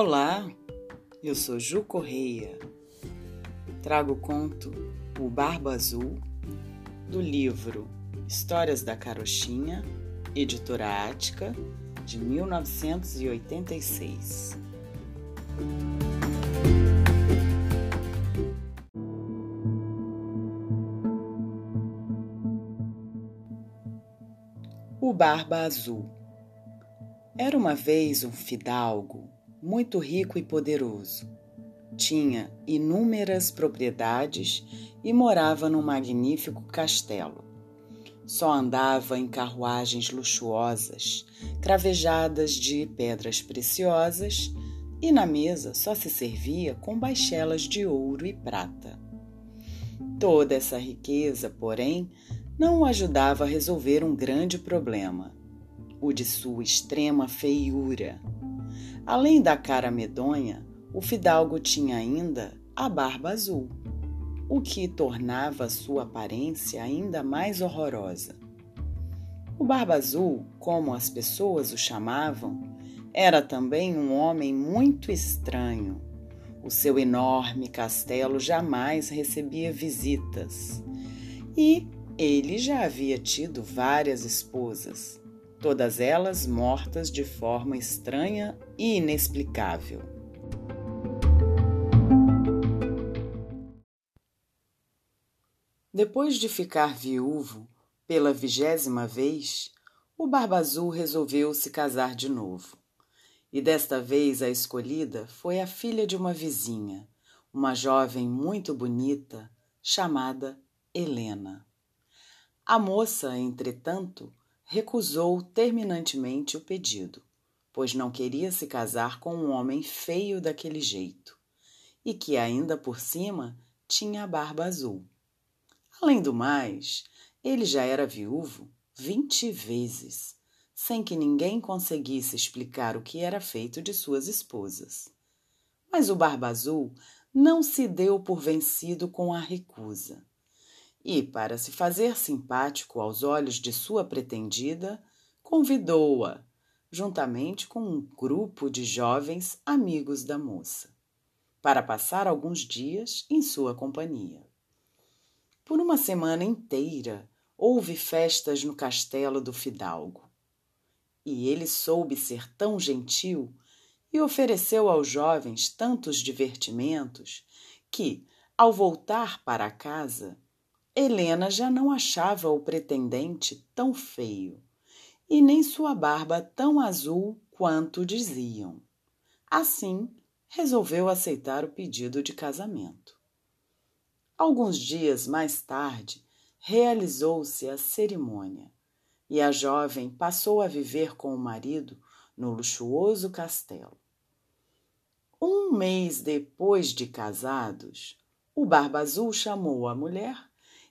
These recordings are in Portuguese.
Olá, eu sou Ju Correia. Trago o conto O Barba Azul, do livro Histórias da Carochinha, editora Ática, de 1986. O Barba Azul Era uma vez um fidalgo muito rico e poderoso. Tinha inúmeras propriedades e morava num magnífico castelo. Só andava em carruagens luxuosas, cravejadas de pedras preciosas, e na mesa só se servia com baixelas de ouro e prata. Toda essa riqueza, porém, não o ajudava a resolver um grande problema: o de sua extrema feiura. Além da cara medonha, o fidalgo tinha ainda a barba azul, o que tornava sua aparência ainda mais horrorosa. O Barba Azul, como as pessoas o chamavam, era também um homem muito estranho. O seu enorme castelo jamais recebia visitas. E ele já havia tido várias esposas todas elas mortas de forma estranha e inexplicável. Depois de ficar viúvo pela vigésima vez, o Barba Azul resolveu se casar de novo. E desta vez a escolhida foi a filha de uma vizinha, uma jovem muito bonita, chamada Helena. A moça, entretanto, recusou terminantemente o pedido, pois não queria se casar com um homem feio daquele jeito e que ainda por cima tinha a barba azul. Além do mais, ele já era viúvo vinte vezes, sem que ninguém conseguisse explicar o que era feito de suas esposas. Mas o Barba Azul não se deu por vencido com a recusa e, para se fazer simpático aos olhos de sua pretendida, convidou-a, juntamente com um grupo de jovens amigos da moça, para passar alguns dias em sua companhia. Por uma semana inteira houve festas no castelo do fidalgo. E ele soube ser tão gentil e ofereceu aos jovens tantos divertimentos que, ao voltar para casa, Helena já não achava o pretendente tão feio e nem sua barba tão azul quanto diziam. Assim, resolveu aceitar o pedido de casamento. Alguns dias mais tarde, realizou-se a cerimônia e a jovem passou a viver com o marido no luxuoso castelo. Um mês depois de casados, o Barba Azul chamou a mulher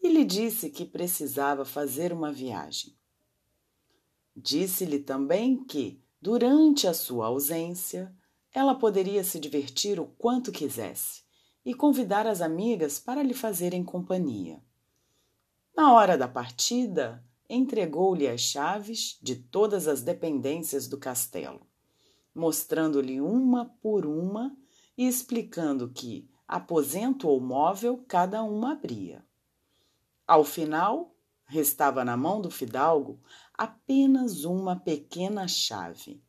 e lhe disse que precisava fazer uma viagem. Disse-lhe também que, durante a sua ausência, ela poderia se divertir o quanto quisesse e convidar as amigas para lhe fazerem companhia. Na hora da partida, entregou-lhe as chaves de todas as dependências do castelo, mostrando-lhe uma por uma e explicando que, aposento ou móvel, cada uma abria. Ao final, restava na mão do fidalgo apenas uma pequena chave,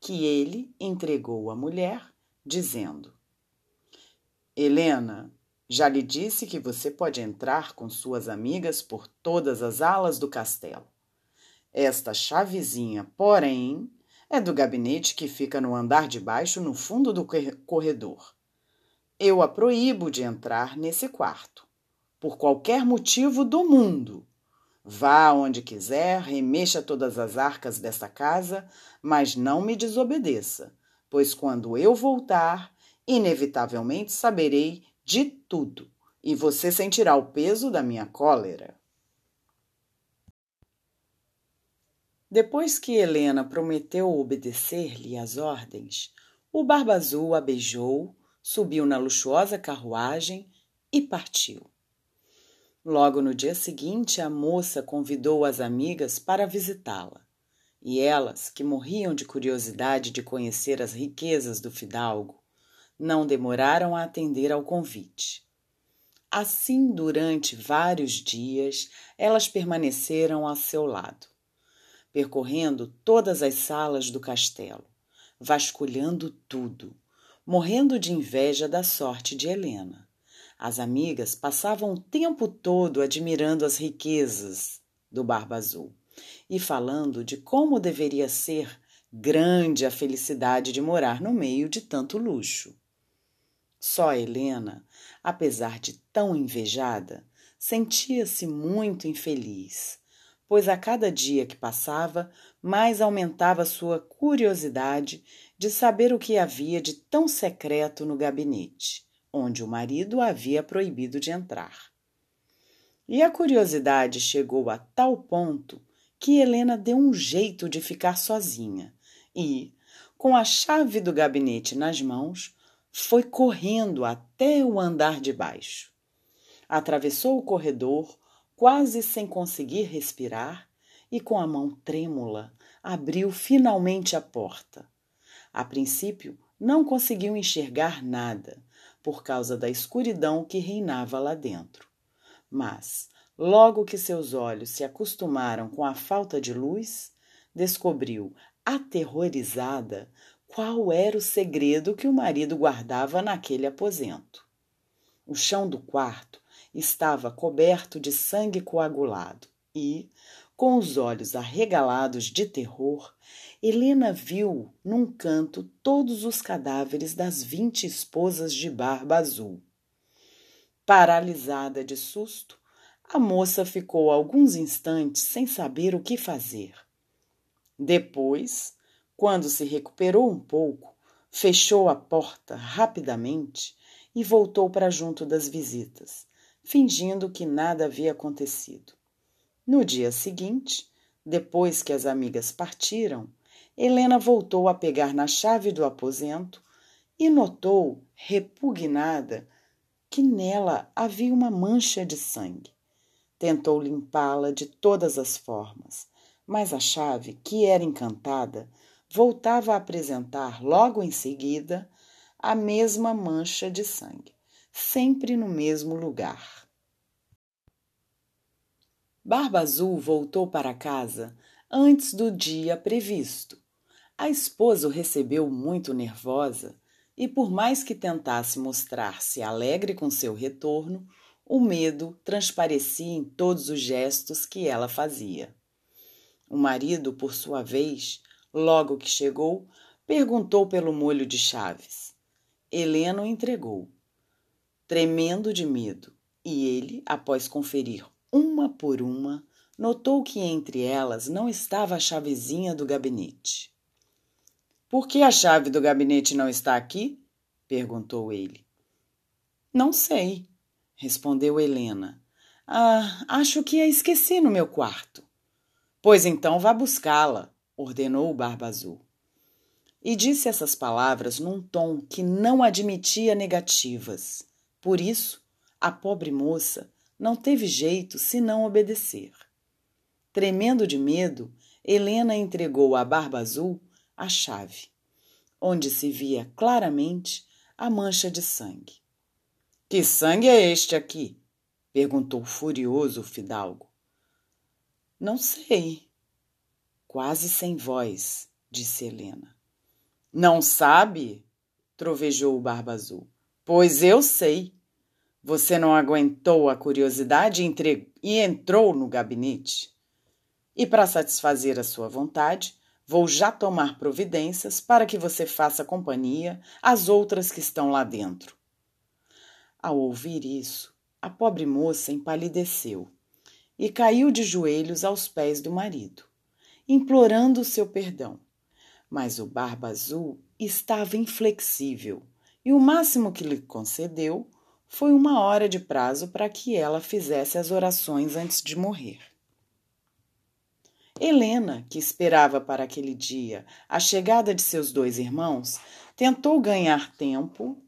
que ele entregou à mulher, dizendo: Helena, já lhe disse que você pode entrar com suas amigas por todas as alas do castelo. Esta chavezinha, porém, é do gabinete que fica no andar de baixo, no fundo do corredor. Eu a proíbo de entrar nesse quarto por qualquer motivo do mundo. Vá onde quiser, remexa todas as arcas desta casa, mas não me desobedeça, pois quando eu voltar, inevitavelmente saberei de tudo e você sentirá o peso da minha cólera. Depois que Helena prometeu obedecer-lhe às ordens, o Barba Azul a beijou, subiu na luxuosa carruagem e partiu. Logo no dia seguinte, a moça convidou as amigas para visitá-la. E elas, que morriam de curiosidade de conhecer as riquezas do fidalgo, não demoraram a atender ao convite. Assim, durante vários dias, elas permaneceram a seu lado, percorrendo todas as salas do castelo, vasculhando tudo, morrendo de inveja da sorte de Helena. As amigas passavam o tempo todo admirando as riquezas do Barba Azul e falando de como deveria ser grande a felicidade de morar no meio de tanto luxo. Só Helena, apesar de tão invejada, sentia-se muito infeliz, pois a cada dia que passava, mais aumentava sua curiosidade de saber o que havia de tão secreto no gabinete, onde o marido havia proibido de entrar. E a curiosidade chegou a tal ponto que Helena deu um jeito de ficar sozinha e, com a chave do gabinete nas mãos, foi correndo até o andar de baixo. Atravessou o corredor, quase sem conseguir respirar, e com a mão trêmula abriu finalmente a porta. A princípio, não conseguiu enxergar nada, por causa da escuridão que reinava lá dentro. Mas, logo que seus olhos se acostumaram com a falta de luz, descobriu, aterrorizada, qual era o segredo que o marido guardava naquele aposento. O chão do quarto estava coberto de sangue coagulado e, com os olhos arregalados de terror, Helena viu num canto todos os cadáveres das vinte esposas de Barba Azul. Paralisada de susto, a moça ficou alguns instantes sem saber o que fazer. Depois, quando se recuperou um pouco, fechou a porta rapidamente e voltou para junto das visitas, fingindo que nada havia acontecido. No dia seguinte, depois que as amigas partiram, Helena voltou a pegar na chave do aposento e notou, repugnada, que nela havia uma mancha de sangue. Tentou limpá-la de todas as formas, mas a chave, que era encantada, voltava a apresentar logo em seguida a mesma mancha de sangue, sempre no mesmo lugar. Barba Azul voltou para casa antes do dia previsto. A esposa o recebeu muito nervosa e, por mais que tentasse mostrar-se alegre com seu retorno, o medo transparecia em todos os gestos que ela fazia. O marido, por sua vez, Logo que chegou, perguntou pelo molho de chaves. Helena o entregou, tremendo de medo, e ele, após conferir uma por uma, notou que entre elas não estava a chavezinha do gabinete. Por que a chave do gabinete não está aqui? perguntou ele. Não sei, respondeu Helena. Ah, acho que a esqueci no meu quarto. Pois então vá buscá-la ordenou o Barba Azul. E disse essas palavras num tom que não admitia negativas. Por isso, a pobre moça não teve jeito senão obedecer. Tremendo de medo, Helena entregou à Barba Azul a chave, onde se via claramente a mancha de sangue. Que sangue é este aqui? perguntou furioso o fidalgo. Não sei, quase sem voz, disse Helena. Não sabe? trovejou o Barba Azul. Pois eu sei. Você não aguentou a curiosidade e entrou no gabinete. E para satisfazer a sua vontade, vou já tomar providências para que você faça companhia às outras que estão lá dentro. Ao ouvir isso, a pobre moça empalideceu e caiu de joelhos aos pés do marido implorando seu perdão. Mas o Barba Azul estava inflexível e o máximo que lhe concedeu foi uma hora de prazo para que ela fizesse as orações antes de morrer. Helena, que esperava para aquele dia a chegada de seus dois irmãos, tentou ganhar tempo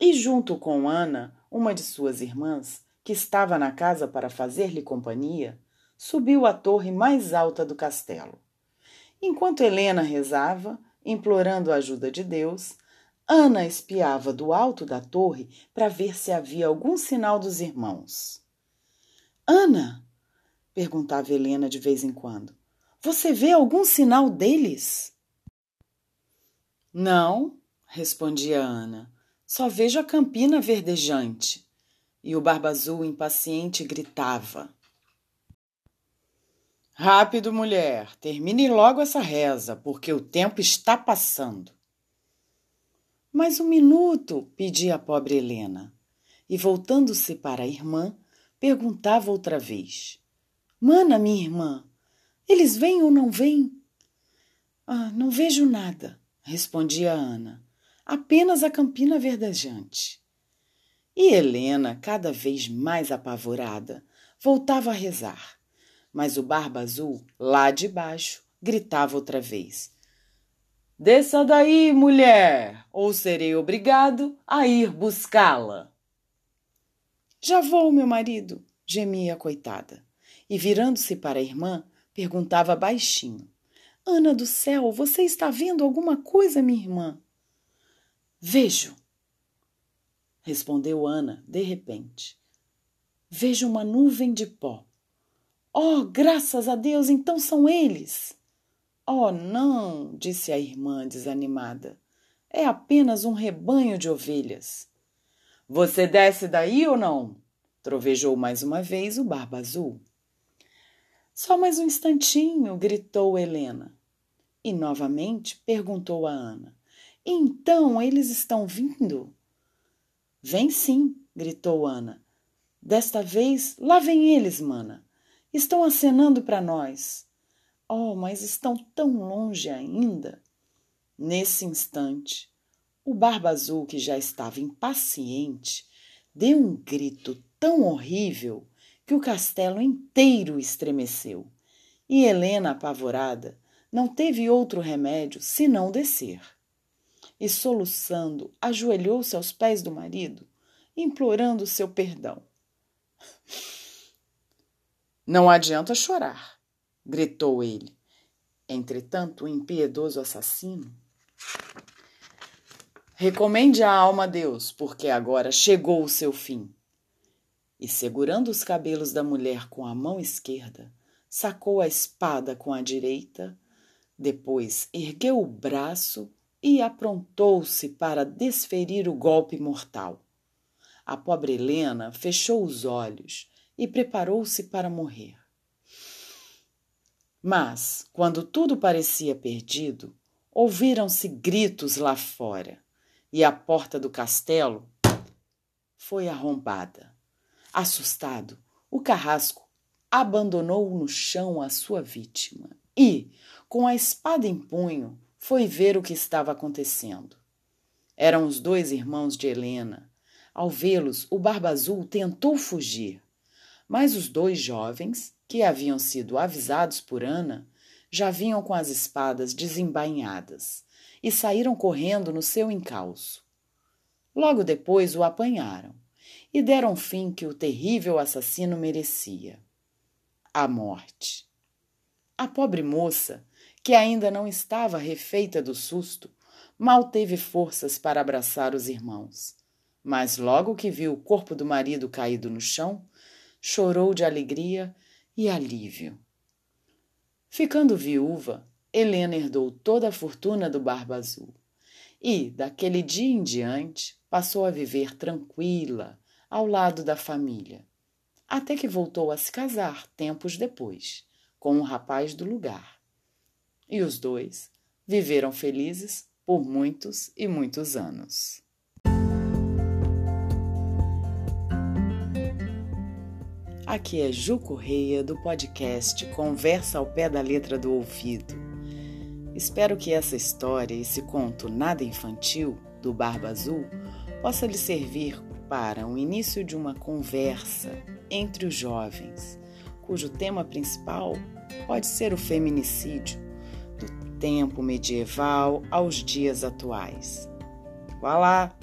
e, junto com Ana, uma de suas irmãs, que estava na casa para fazer-lhe companhia, subiu à torre mais alta do castelo. Enquanto Helena rezava, implorando a ajuda de Deus, Ana espiava do alto da torre para ver se havia algum sinal dos irmãos. Ana, perguntava Helena de vez em quando, você vê algum sinal deles? Não, respondia Ana. Só vejo a campina verdejante. E o Barba Azul, impaciente, gritava: Rápido, mulher, termine logo essa reza, porque o tempo está passando. Mais um minuto, pedia a pobre Helena, e voltando-se para a irmã, perguntava outra vez: Mana, minha irmã, eles vêm ou não vêm? Ah, não vejo nada, respondia Ana. Apenas a campina verdejante. E Helena, cada vez mais apavorada, voltava a rezar. Mas o Barba Azul, lá de baixo, gritava outra vez: Desça daí, mulher, ou serei obrigado a ir buscá-la. Já vou, meu marido, gemia a coitada. E virando-se para a irmã, perguntava baixinho: Ana do céu, você está vendo alguma coisa, minha irmã? Vejo, respondeu Ana de repente. Vejo uma nuvem de pó. Oh, graças a Deus, então são eles. Oh, não, disse a irmã desanimada. É apenas um rebanho de ovelhas. Você desce daí ou não? Trovejou mais uma vez o Barba Azul. Só mais um instantinho, gritou Helena. E novamente perguntou a Ana: Então eles estão vindo? Vem sim, gritou Ana. Desta vez, lá vem eles, mana. Estão acenando para nós. Oh, mas estão tão longe ainda. Nesse instante, o Barba Azul, que já estava impaciente, deu um grito tão horrível que o castelo inteiro estremeceu. E Helena, apavorada, não teve outro remédio senão descer. E soluçando, ajoelhou-se aos pés do marido, implorando seu perdão. Não adianta chorar, gritou ele. Entretanto, o impiedoso assassino recomende a alma a Deus, porque agora chegou o seu fim e, segurando os cabelos da mulher com a mão esquerda, sacou a espada com a direita, depois ergueu o braço e aprontou-se para desferir o golpe mortal. A pobre Helena fechou os olhos e preparou-se para morrer. Mas, quando tudo parecia perdido, ouviram-se gritos lá fora e a porta do castelo foi arrombada. Assustado, o carrasco abandonou no chão a sua vítima e, com a espada em punho, foi ver o que estava acontecendo. Eram os dois irmãos de Helena. Ao vê-los, o Barba Azul tentou fugir, mas os dois jovens, que haviam sido avisados por Ana, já vinham com as espadas desembainhadas e saíram correndo no seu encalço. Logo depois o apanharam e deram fim que o terrível assassino merecia a morte. A pobre moça, que ainda não estava refeita do susto, mal teve forças para abraçar os irmãos. Mas logo que viu o corpo do marido caído no chão, chorou de alegria e alívio. Ficando viúva, Helena herdou toda a fortuna do Barba Azul e, daquele dia em diante, passou a viver tranquila, ao lado da família, até que voltou a se casar tempos depois, com um rapaz do lugar. E os dois viveram felizes por muitos e muitos anos. Aqui é Ju Correia do podcast Conversa ao Pé da Letra do Ouvido. Espero que essa história, esse conto nada infantil do Barba Azul, possa lhe servir para o início de uma conversa entre os jovens, cujo tema principal pode ser o feminicídio, do tempo medieval aos dias atuais. Vá lá,